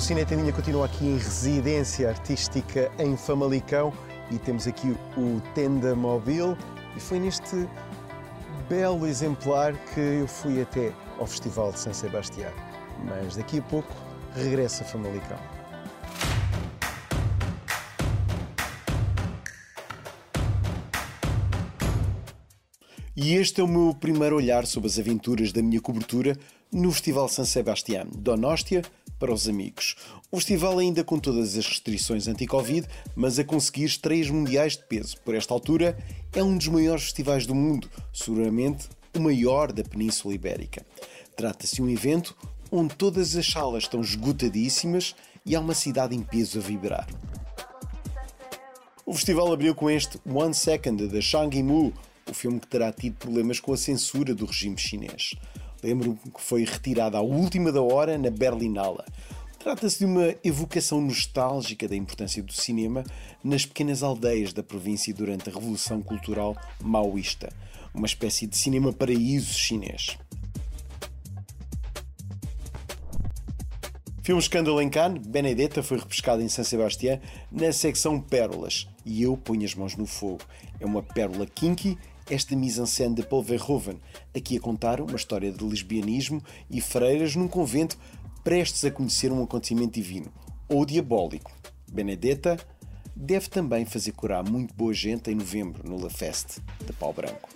O Cine Tendinha continua aqui em residência artística em Famalicão e temos aqui o Tenda Mobile e foi neste belo exemplar que eu fui até ao Festival de São Sebastião. Mas daqui a pouco regresso a Famalicão. E este é o meu primeiro olhar sobre as aventuras da minha cobertura no Festival San Sebastián, Donóstia para os amigos. O festival ainda com todas as restrições anti-Covid, mas a conseguir estreias mundiais de peso. Por esta altura, é um dos maiores festivais do mundo, seguramente o maior da Península Ibérica. Trata-se de um evento onde todas as salas estão esgotadíssimas e há uma cidade em peso a vibrar. O festival abriu com este One Second da Shang Yimou, o filme que terá tido problemas com a censura do regime chinês. Lembro-me que foi retirada à última da hora na Berlinala. Trata-se de uma evocação nostálgica da importância do cinema nas pequenas aldeias da província durante a Revolução Cultural Maoísta, uma espécie de cinema paraíso chinês. Filme Escândalo em Cannes, Benedetta foi repescada em San Sebastián na secção Pérolas e eu ponho as mãos no fogo. É uma pérola kinky esta mise-en-scène de Paul Verhoeven, aqui a contar uma história de lesbianismo e freiras num convento prestes a conhecer um acontecimento divino ou diabólico. Benedetta deve também fazer curar muito boa gente em novembro no La Feste de Pau Branco.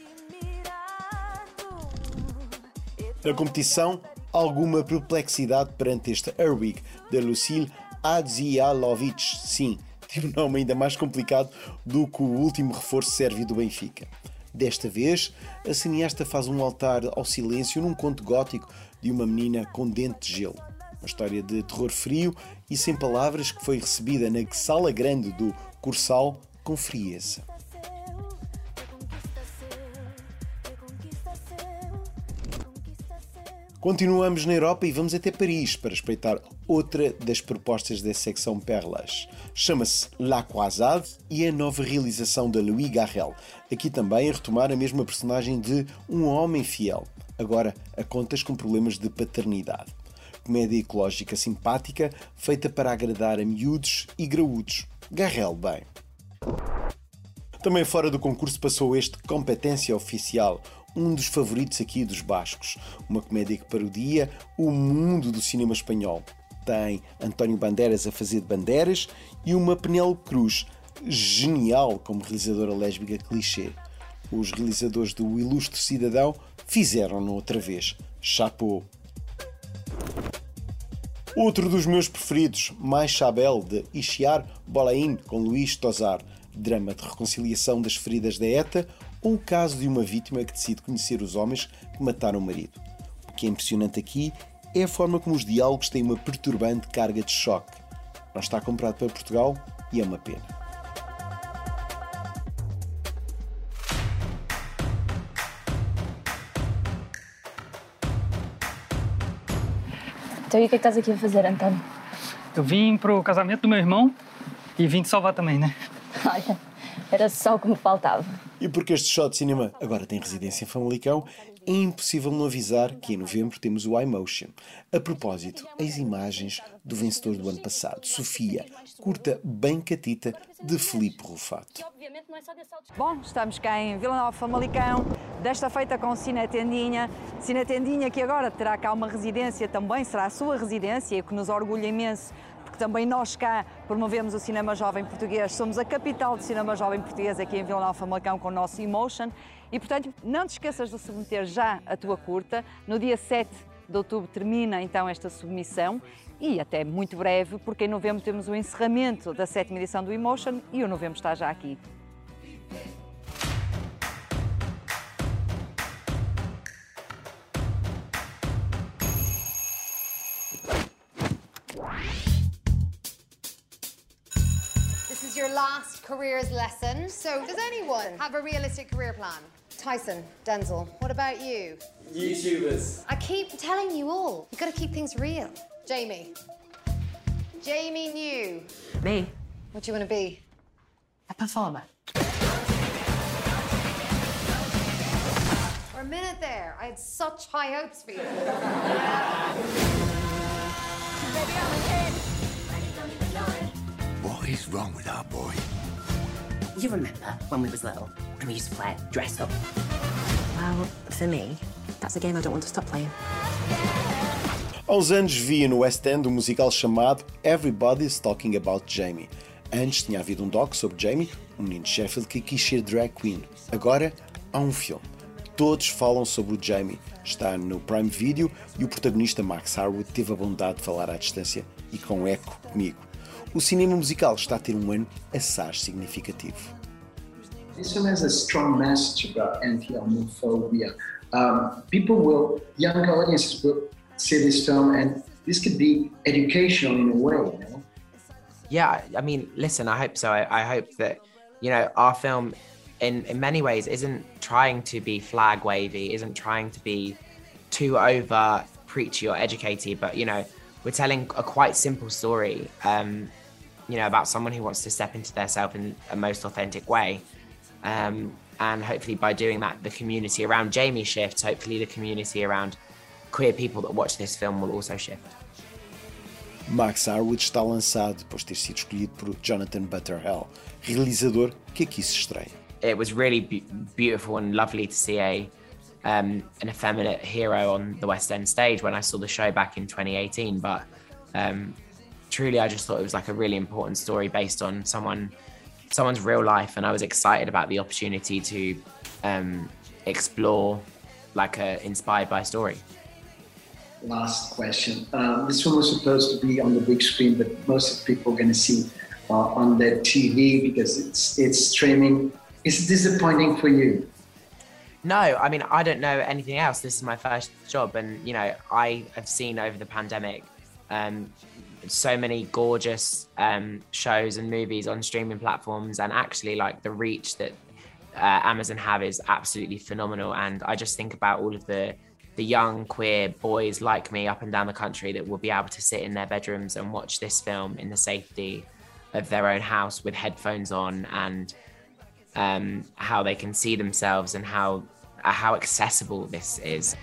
Na competição, alguma perplexidade perante este Erwig de Lucille Adzialovic. Sim, tem um nome ainda mais complicado do que o último reforço sérvio do Benfica. Desta vez, a cineasta faz um altar ao silêncio num conto gótico de uma menina com dente de gelo. Uma história de terror frio e sem palavras que foi recebida na sala grande do Cursal com frieza. Continuamos na Europa e vamos até Paris para espreitar outra das propostas da secção Perlas. Chama-se La Croisade e é a nova realização de Louis Garrel. Aqui também a retomar a mesma personagem de um homem fiel, agora a contas com problemas de paternidade. Comédia ecológica simpática, feita para agradar a miúdos e graúdos. Garrel, bem. Também fora do concurso passou este Competência Oficial, um dos favoritos aqui dos bascos. Uma comédia que parodia o mundo do cinema espanhol. Tem António Bandeiras a fazer de Bandeiras e uma Penélope Cruz, genial como realizadora lésbica clichê. Os realizadores do Ilustre Cidadão fizeram-no outra vez. Chapeau! Outro dos meus preferidos, Mais Chabel, de Ishiar Bolain, com Luís Tozar, drama de reconciliação das feridas da ETA, ou o caso de uma vítima que decide conhecer os homens que mataram o marido. O que é impressionante aqui é a forma como os diálogos têm uma perturbante carga de choque. Não está comprado para Portugal e é uma pena. Então e o que é que estás aqui a fazer, António? Eu vim pro casamento do meu irmão e vim te salvar também, né? Olha, era só o que me faltava. E porque este shot de cinema agora tem residência em Famalicão, é impossível não avisar que em novembro temos o iMotion. A propósito, as imagens do vencedor do ano passado, Sofia, curta bem catita de Felipe Rufato. Bom, estamos cá em Vila Nova Famalicão, desta feita com o Cine Tendinha. Cine Tendinha que agora terá cá uma residência também, será a sua residência, e que nos orgulha imenso porque também nós cá promovemos o cinema jovem português. Somos a capital do cinema jovem português aqui em Vila Nova Famalicão com o nosso Emotion. E, portanto, não te esqueças de submeter já a tua curta. No dia 7 de outubro termina então esta submissão e até muito breve, porque em novembro temos o encerramento da sétima edição do Emotion e o novembro está já aqui. Is your last careers lesson. So, does anyone have a realistic career plan? Tyson, Denzel, what about you? YouTubers. I keep telling you all, you've got to keep things real. Jamie. Jamie New. Me? What do you want to be? A performer. For a minute there, I had such high hopes for you. What is wrong with our boy? You remember when we was little and we used to play dress up? Well, for me, that's a game I don't want to stop playing. Há uns anos via no West End um musical chamado Everybody's Talking About Jamie. Antes tinha havido um doc sobre Jamie, um menino de Sheffield que quis ser drag queen. Agora há um filme. Todos falam sobre o Jamie. Está no Prime Video e o protagonista Max Harwood teve a bondade de falar à distância e com eco comigo. O cinema musical está a ter um ano assaz significativo. This film has a strong message about anti-homophobia. Um, people will, young audiences will see this film, and this could be educational in a way. You know? Yeah, I mean, listen, I hope so. I, I hope that you know our film, in in many ways, isn't trying to be flag wavy, isn't trying to be too over preachy or educated, but you know, we're telling a quite simple story. Um, you know, about someone who wants to step into their self in a most authentic way. Um, and hopefully by doing that, the community around Jamie shifts. Hopefully the community around queer people that watch this film will also shift. Max Harwood está lançado depois de ter sido escolhido por Jonathan Butterhell, realizador que aqui se estreia. It was really be- beautiful and lovely to see a um, an effeminate hero on the West End stage when I saw the show back in 2018. But um, truly, I just thought it was like a really important story based on someone someone's real life, and I was excited about the opportunity to um, explore like a inspired by story. Last question. Um, this one was supposed to be on the big screen, but most people are going to see uh, on their TV because it's it's streaming. It's disappointing for you. No, I mean I don't know anything else. This is my first job, and you know I have seen over the pandemic um, so many gorgeous um, shows and movies on streaming platforms, and actually like the reach that uh, Amazon have is absolutely phenomenal. And I just think about all of the the young queer boys like me up and down the country that will be able to sit in their bedrooms and watch this film in the safety of their own house with headphones on and um, how they can see themselves and how how accessible this is.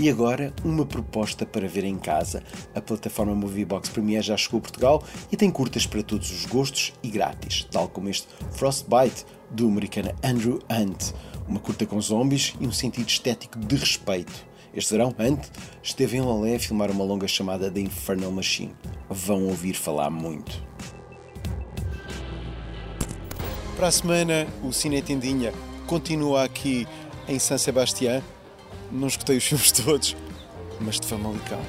E agora, uma proposta para ver em casa. A plataforma Moviebox Premiere já chegou a Portugal e tem curtas para todos os gostos e grátis, tal como este Frostbite, do americano Andrew Hunt. Uma curta com zombies e um sentido estético de respeito. Este verão, Hunt esteve em Lolé a filmar uma longa chamada The Infernal Machine. Vão ouvir falar muito. Para a semana, o Cine Tendinha continua aqui em San Sebastián. Não escutei os filmes todos, mas de Famalicão.